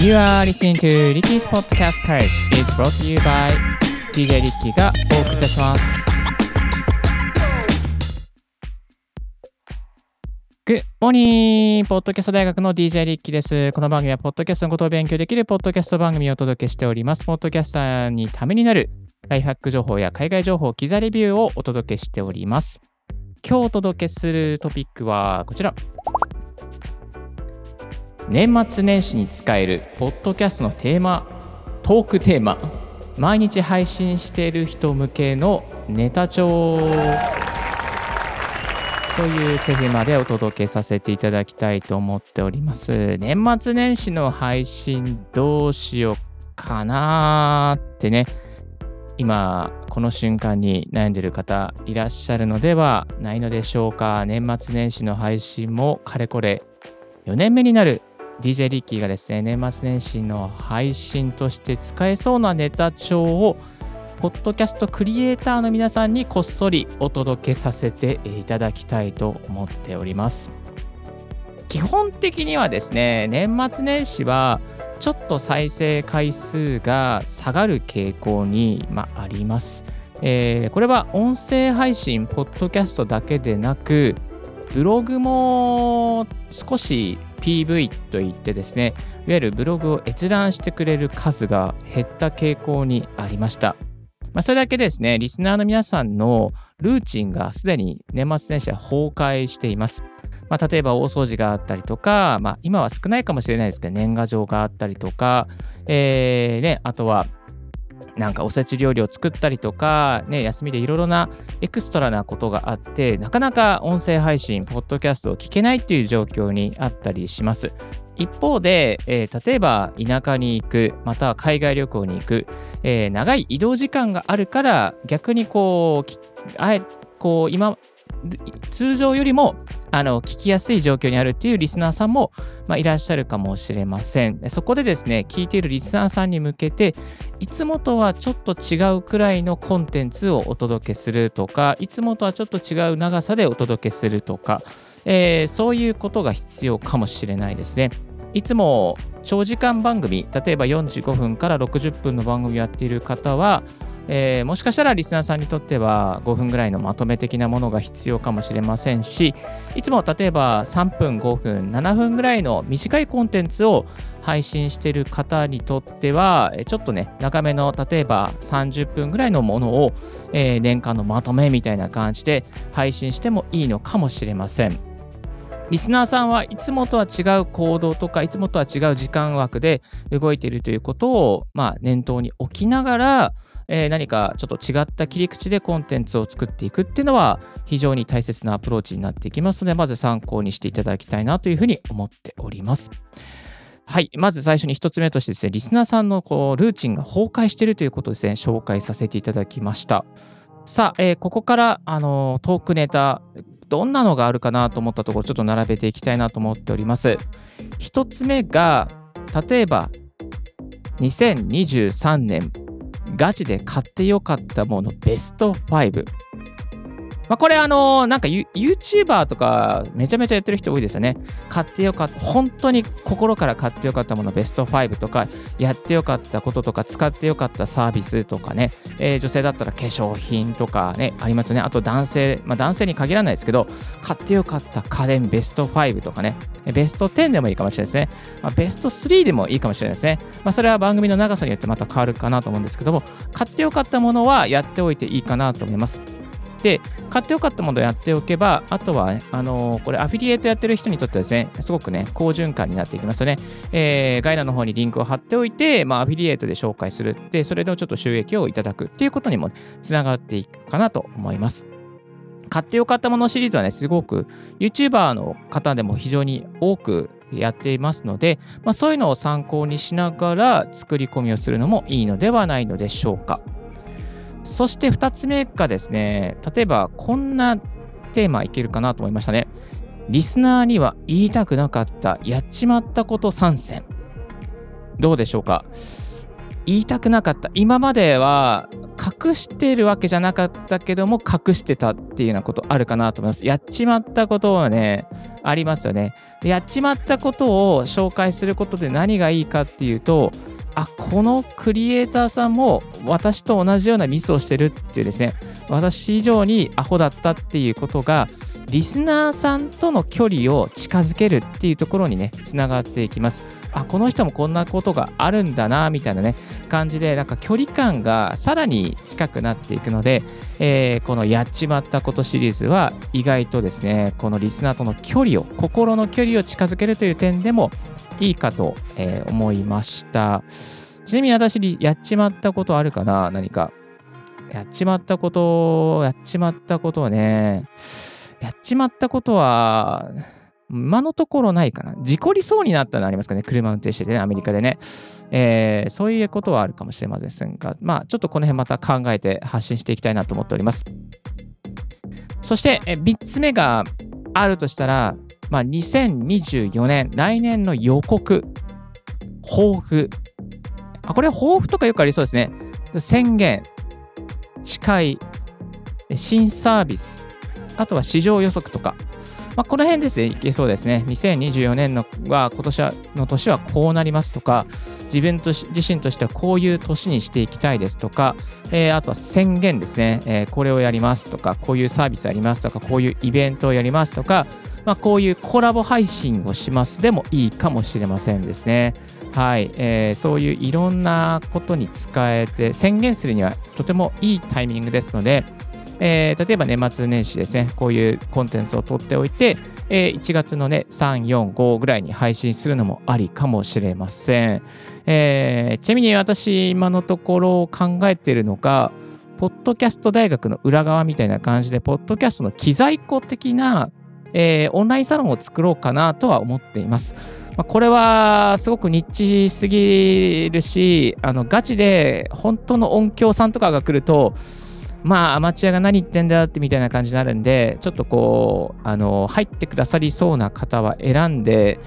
You are listening to Ricky's Podcast Courage is brought to you by DJ Ricky がお送りいたします。Good morning! ポッドキャスト大学の DJ リッキーです。この番組はポッドキャストのことを勉強できるポッドキャスト番組をお届けしております。ポッドキャスターにためになるライフハック情報や海外情報、キザレビューをお届けしております。今日お届けするトピックはこちら。年末年始に使えるポッドキャストのテーマ、トークテーマ、毎日配信している人向けのネタ帳というテーマでお届けさせていただきたいと思っております。年末年始の配信どうしようかなーってね、今この瞬間に悩んでる方いらっしゃるのではないのでしょうか。年末年始の配信もかれこれ4年目になる DJ リッキーがですね、年末年始の配信として使えそうなネタ帳をポッドキャストクリエイターの皆さんにこっそりお届けさせていただきたいと思っております。基本的にはですね、年末年始はちょっと再生回数が下がる傾向に、まあ、ります。えーこれは音声配信、ポッドキャストだけでなく、ブログも少し PV といってですね、いわゆるブログを閲覧してくれる数が減った傾向にありました。まあ、それだけですね、リスナーの皆さんのルーチンがすでに年末年始は崩壊しています。まあ、例えば大掃除があったりとか、まあ、今は少ないかもしれないですけど、年賀状があったりとか、えーね、あとはなんかおせち料理を作ったりとか、ね、休みでいろいろなエクストラなことがあって、なかなか音声配信、ポッドキャストを聞けないっていう状況にあったりします。一方で、えー例えば田舎に行く、または海外旅行に行く、えー長い移動時間があるから、逆にこう、あえこう今、通常よりもあの聞きやすい状況にあるっていうリスナーさんも、まあ、いらっしゃるかもしれません。そこでですね、聞いているリスナーさんに向けて、いつもとはちょっと違うくらいのコンテンツをお届けするとか、いつもとはちょっと違う長さでお届けするとか、えーそういうことが必要かもしれないですね。いつも長時間番組、例えば45分から60分の番組をやっている方は、えーもしかしたらリスナーさんにとっては5分ぐらいのまとめ的なものが必要かもしれませんし、いつも例えば3分、5分、7分ぐらいの短いコンテンツを配信してる方にとっては、ちょっとね、長めの例えば30分ぐらいのものを、えー年間のまとめみたいな感じで配信してもいいのかもしれません。リスナーさんはいつもとは違う行動とか、いつもとは違う時間枠で動いているということを、まあ、念頭に置きながら、えー何かちょっと違った切り口でコンテンツを作っていくっていうのは非常に大切なアプローチになっていきますので、まず参考にしていただきたいなというふうに思っております。はい。まず最初に一つ目としてですね、リスナーさんのこうルーチンが崩壊しているということをですね、紹介させていただきました。さあ、えーここから、あのートークネタ、どんなのがあるかなと思ったところ、ちょっと並べていきたいなと思っております。一つ目が、例えば、2023年、ガチで買ってよかったものベスト5。まあ、これあのなんか YouTuber とかめちゃめちゃやってる人多いですよね。買ってよかった、本当に心から買ってよかったものベスト5とか、やってよかったこととか、使ってよかったサービスとかね、えー女性だったら化粧品とかね、ありますね。あと男性、まあ男性に限らないですけど、買ってよかった家電ベスト5とかね、ベスト10でもいいかもしれないですね。まあ、ベスト3でもいいかもしれないですね。まあ、それは番組の長さによってまた変わるかなと思うんですけども、買ってよかったものはやっておいていいかなと思います。で、買ってよかったものをやっておけば、あとは、あのーこれ、アフィリエイトやってる人にとってはですね、すごくね、好循環になっていきますよね。えー概要欄の方にリンクを貼っておいて、まあ、アフィリエイトで紹介するって、それでちょっと収益をいただくっていうことにもつながっていくかなと思います。買ってよかったものシリーズはね、すごく YouTuber の方でも非常に多くやっていますので、まあ、そういうのを参考にしながら作り込みをするのもいいのではないのでしょうか。そして2つ目がですね、例えばこんなテーマいけるかなと思いましたね。リスナーには言いたくなかったやっちまったこと参戦。どうでしょうか？言いたくなかった。今までは隠してるわけじゃなかったけども隠してたっていうようなことあるかなと思います。やっちまったことはね、ありますよね。でやっちまったことを紹介することで何がいいかっていうと、あこのクリエイターさんも私と同じようなミスをしてるっていうですね。私以上にアホだったっていうことがリスナーさんとの距離を近づけるっていうところにねつながっていきます。あこの人もこんなことがあるんだなみたいなね感じでなんか距離感がさらに近くなっていくので、えー、このやっちまったことシリーズは意外とですねこのリスナーとの距離を心の距離を近づけるという点でもいいかと、えー、思いました。ちなみに私、やっちまったことあるかな？何か。やっちまったこと、やっちまったことはね、やっちまったことは、今のところないかな？事故りそうになったのありますかね？車運転しててね、アメリカでね。えー、そういうことはあるかもしれませんが、まあ、ちょっとこの辺また考えて発信していきたいなと思っております。そして、え3つ目があるとしたら、まあ、2024年、来年の予告、抱負。あ、これ抱負とかよくありそうですね。宣言、誓い、新サービス、あとは市場予測とか。まあ、この辺ですね、いけそうですね。2024年のは、今年の年はこうなりますとか、自分と自身としてはこういう年にしていきたいですとか、えー、あとは宣言ですね、えー、これをやりますとか、こういうサービスやりますとか、こういうイベントをやりますとか、まあ、こういうコラボ配信をしますでもいいかもしれませんですね。はい、えー、そういういろんなことに使えて宣言するにはとてもいいタイミングですので、えー、例えば年末年始ですね、こういうコンテンツを取っておいて、えー、1月のね、3、4、5ぐらいに配信するのもありかもしれません。えー、ちなみに私、今のところ考えているのが、ポッドキャスト大学の裏側みたいな感じで、ポッドキャストの機材庫的なえー、オンラインサロンを作ろうかなとは思っています。まあ、これはすごくニッチすぎるし、あのガチで本当の音響さんとかが来ると、まあアマチュアが何言ってんだよってみたいな感じになるんで、ちょっとこう、あの入ってくださりそうな方は選んで、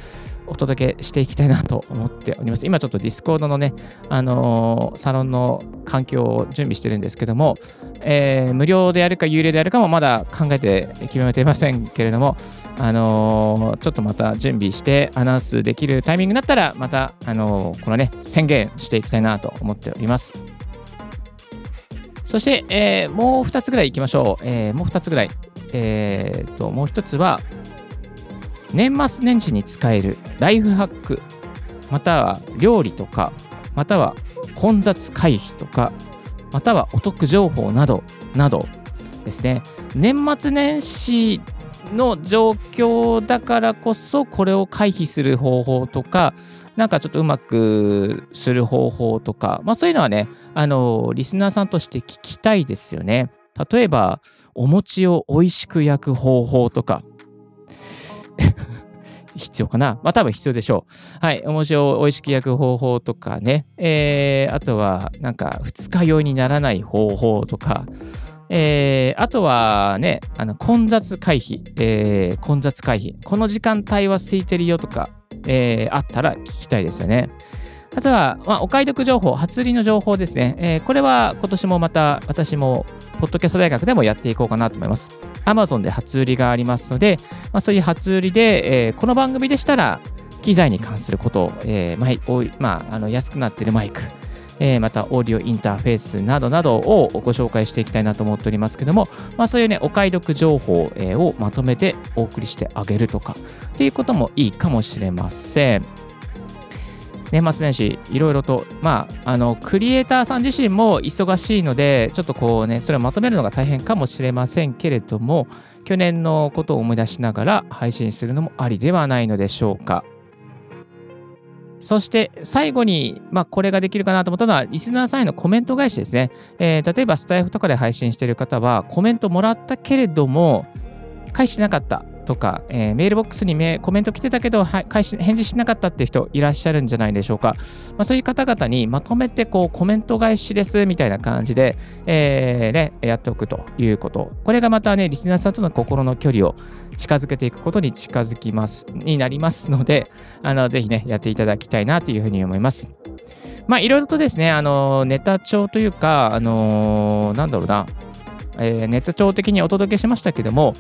お届けしていきたいなと思っております。今ちょっとディスコードのね、あのー、サロンの環境を準備してるんですけども、えー、無料でやるか有料でやるかもまだ考えて決めていませんけれども、あのー、ちょっとまた準備してアナウンスできるタイミングになったら、また、あのこのね、宣言していきたいなと思っております。そして、えもう2つぐらい行きましょう。えもう2つぐらい。えー、と、もう1つは、年末年始に使えるライフハック、または料理とか、または混雑回避とか、またはお得情報など、などですね。年末年始の状況だからこそ、これを回避する方法とか、なんかちょっとうまくする方法とか、まあそういうのはね、あの、リスナーさんとして聞きたいですよね。例えば、お餅を美味しく焼く方法とか、必要かなまあ多分必要でしょう。はい。お餅を美味しく焼く方法とかね。えー、あとは、なんか、二日酔いにならない方法とか。えー、あとはね、あの混雑回避、えー、混雑回避。この時間帯は空いてるよとか、えー、あったら聞きたいですよね。あとは、まあ、お買い得情報、初売りの情報ですね。えー、これは今年もまた私も、ポッドキャスト大学でもやっていこうかなと思います。Amazon で初売りがありますので、まあ、そういう初売りで、えー、この番組でしたら、機材に関すること、えーマイまあ、あの安くなっているマイク、えー、またオーディオインターフェースなどなどをご紹介していきたいなと思っておりますけども、まあ、そういうね、お買い得情報、えー、をまとめてお送りしてあげるとかっていうこともいいかもしれません。年末年始、いろいろと、まあ、あの、クリエイターさん自身も忙しいので、ちょっとこうね、それをまとめるのが大変かもしれませんけれども、去年のことを思い出しながら配信するのもありではないのでしょうか。そして最後に、まあ、これができるかなと思ったのは、リスナーさんへのコメント返しですね。えー、例えばスタイフとかで配信している方は、コメントもらったけれども、返してなかった。とか、えー、メールボックスにメコメント来てたけど、はい、返し返事しなかったって人いらっしゃるんじゃないでしょうか。まあ、そういう方々にまとめてこうコメント返しですみたいな感じで、えーね、やっておくということ。これがまたね、リスナーさんとの心の距離を近づけていくことに近づきます、になりますので、あのぜひね、やっていただきたいなというふうに思います。まあ、いろいろとですね、あのネタ帳というか、あのなんだろうな、えー、ネタ帳的にお届けしましたけども、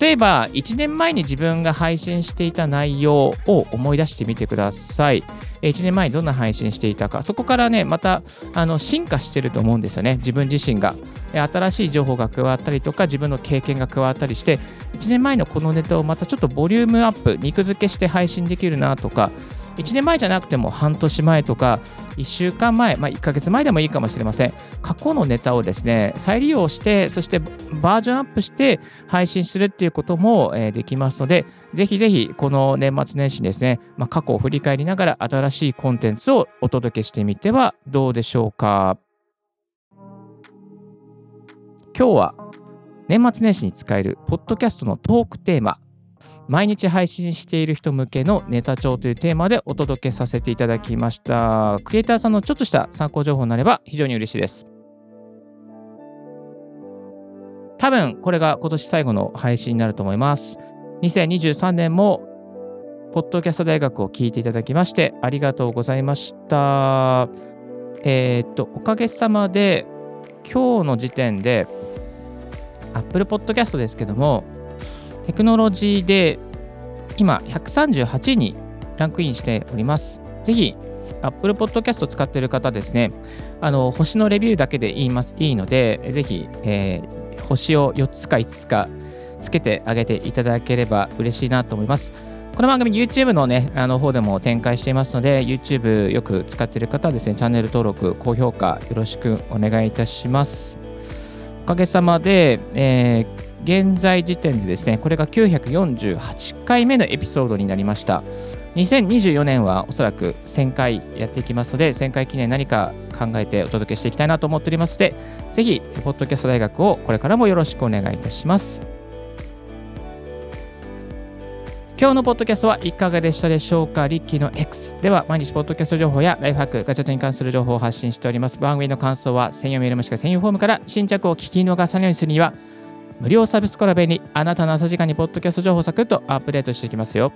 例えば1年前に自分が配信していた内容を思い出してみてください。1年前にどんな配信していたか、そこからね、またあの進化してると思うんですよね、自分自身が。新しい情報が加わったりとか、自分の経験が加わったりして、1年前のこのネタをまたちょっとボリュームアップ、肉付けして配信できるなとか、1年前じゃなくても半年前とか1週間前、まあ、1ヶ月前でもいいかもしれません。過去のネタをですね、再利用して、そしてバージョンアップして配信するっていうことも、え、できますので、ぜひぜひこの年末年始にですね、まあ、過去を振り返りながら新しいコンテンツをお届けしてみてはどうでしょうか。今日は年末年始に使えるポッドキャストのトークテーマ、毎日配信している人向けのネタ帳というテーマでお届けさせていただきました。クリエイターさんのちょっとした参考情報になれば非常に嬉しいです。多分これが今年最後の配信になると思います。2023年もポッドキャスト大学を聞いていただきましてありがとうございました。えー、っと、おかげさまで今日の時点で Apple Podcast ですけどもテクノロジーで今138位にランクインしております。ぜひ Apple Podcast 使っている方ですね、あの星のレビューだけで言いますいいので、ぜひ、えー、星を4つか5つかつけてあげていただければ嬉しいなと思います。この番組 YouTube のね、あの方でも展開していますので、YouTube よく使っている方はですね、チャンネル登録、高評価よろしくお願いいたします。おかげさまで、えー現在時点でですね、これが948回目のエピソードになりました。2024年はおそらく1000回やっていきますので、1000回記念何か考えてお届けしていきたいなと思っておりますので、ぜひ、ポッドキャスト大学をこれからもよろしくお願いいたします。今日のポッドキャストはいかがでしたでしょうか？リッキーの X では毎日ポッドキャスト情報やライフハック、ガジェットに関する情報を発信しております。番組の感想は専用メールもしくは専用フォームから新着を聞き逃さないようにするには無料サービスコラボにあなたの朝時間にポッドキャスト情報をサクッとアップデートしていきますよ。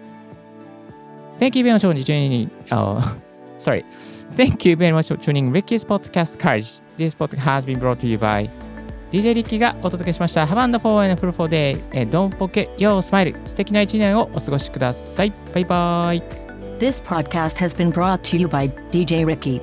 Thank you very much for tuning uh, sorry. Thank you very much for tuning Ricky's Podcast Courage. This podcast has been brought to you by DJ リッキーがお届けしました。Have a wonderful and fruitful day. Don't forget your smile. 素敵な一年をお過ごしください。バイバイ。This podcast has been brought to you by DJ Ricky.